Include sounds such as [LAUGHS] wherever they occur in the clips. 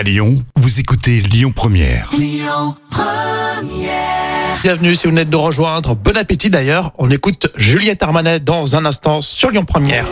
À Lyon, vous écoutez Lyon Première. Bienvenue si vous venez de nous rejoindre. Bon appétit d'ailleurs. On écoute Juliette Armanet dans un instant sur Lyon Première.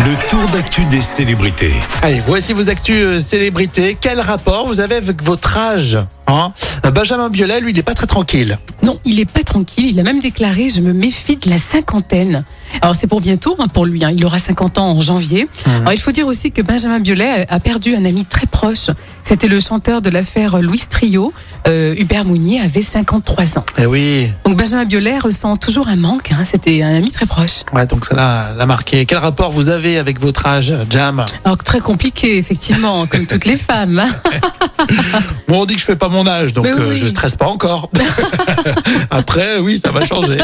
Le tour d'actu des célébrités. Allez, voici vos actus euh, célébrités. Quel rapport vous avez avec votre âge hein? Benjamin Biolay, lui, il n'est pas très tranquille. Non, il est pas tranquille. Il a même déclaré Je me méfie de la cinquantaine. Alors, c'est pour bientôt hein, pour lui. hein. Il aura 50 ans en janvier. Alors, il faut dire aussi que Benjamin Biolay a perdu un ami très proche. C'était le chanteur de l'affaire Louis Trio. Euh, Hubert Mounier avait 53 ans. Eh oui. Donc, Benjamin Biolay ressent toujours un manque. hein. C'était un ami très proche. Ouais, donc ça l'a l'a marqué. Quel rapport vous avez avec votre âge, Jam? Alors, très compliqué, effectivement, comme toutes les [LAUGHS] femmes. [LAUGHS] [LAUGHS] Moi, on dit que je fais pas mon âge, donc euh, oui. je stresse pas encore. [LAUGHS] Après, oui, ça va changer.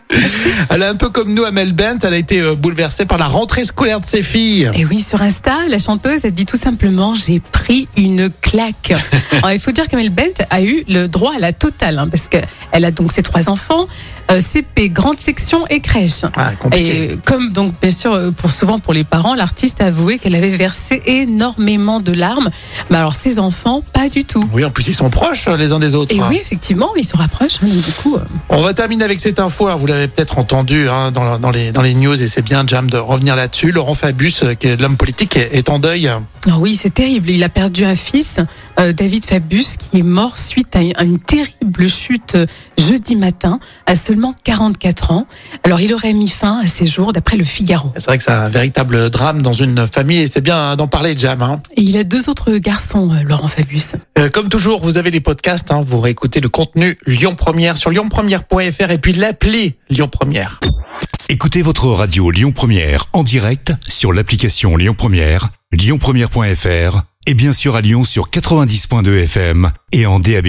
[LAUGHS] elle est un peu comme nous, Amel Bent. Elle a été euh, bouleversée par la rentrée scolaire de ses filles. Et oui, sur Insta, la chanteuse, elle dit tout simplement J'ai pris une claque. Alors, il faut dire qu'Amel Bent a eu le droit à la totale, hein, parce qu'elle a donc ses trois enfants, euh, CP, grande section et crèche. Ah. Et comme donc bien sûr euh, pour souvent pour les parents, l'artiste a avoué qu'elle avait versé énormément de larmes. Mais alors ses enfants, pas du tout. Oui, en plus, ils sont proches euh, les uns des autres. Et hein. oui, effectivement, ils se rapprochent. hein, donc du coup, euh, On va terminer avec cette info. Alors, vous l'avez peut-être entendu hein, dans, dans les, dans les news et c'est bien, Jam, de revenir là-dessus. Laurent Fabius, qui est l'homme politique, est, est en deuil. Ah oui, c'est terrible. Il a perdu un fils, euh, David Fabius, qui est mort suite à une, à une terrible chute jeudi matin, à seulement 44 ans. Alors, il aurait mis fin à ses jours, d'après le Figaro. C'est vrai que c'est un véritable drame dans une famille et c'est bien d'en parler, Jam. hein. Et il a deux autres garçons, euh, Laurent Fabius. Euh, comme toujours, vous avez les podcasts, hein, vous réécoutez le contenu Lyon Première sur lyonpremière.fr et puis l'appli Lyon Première. Écoutez votre radio Lyon Première en direct sur l'application Lyon Première, lyonpremière.fr et bien sûr à Lyon sur 90.2 FM et en DAB+.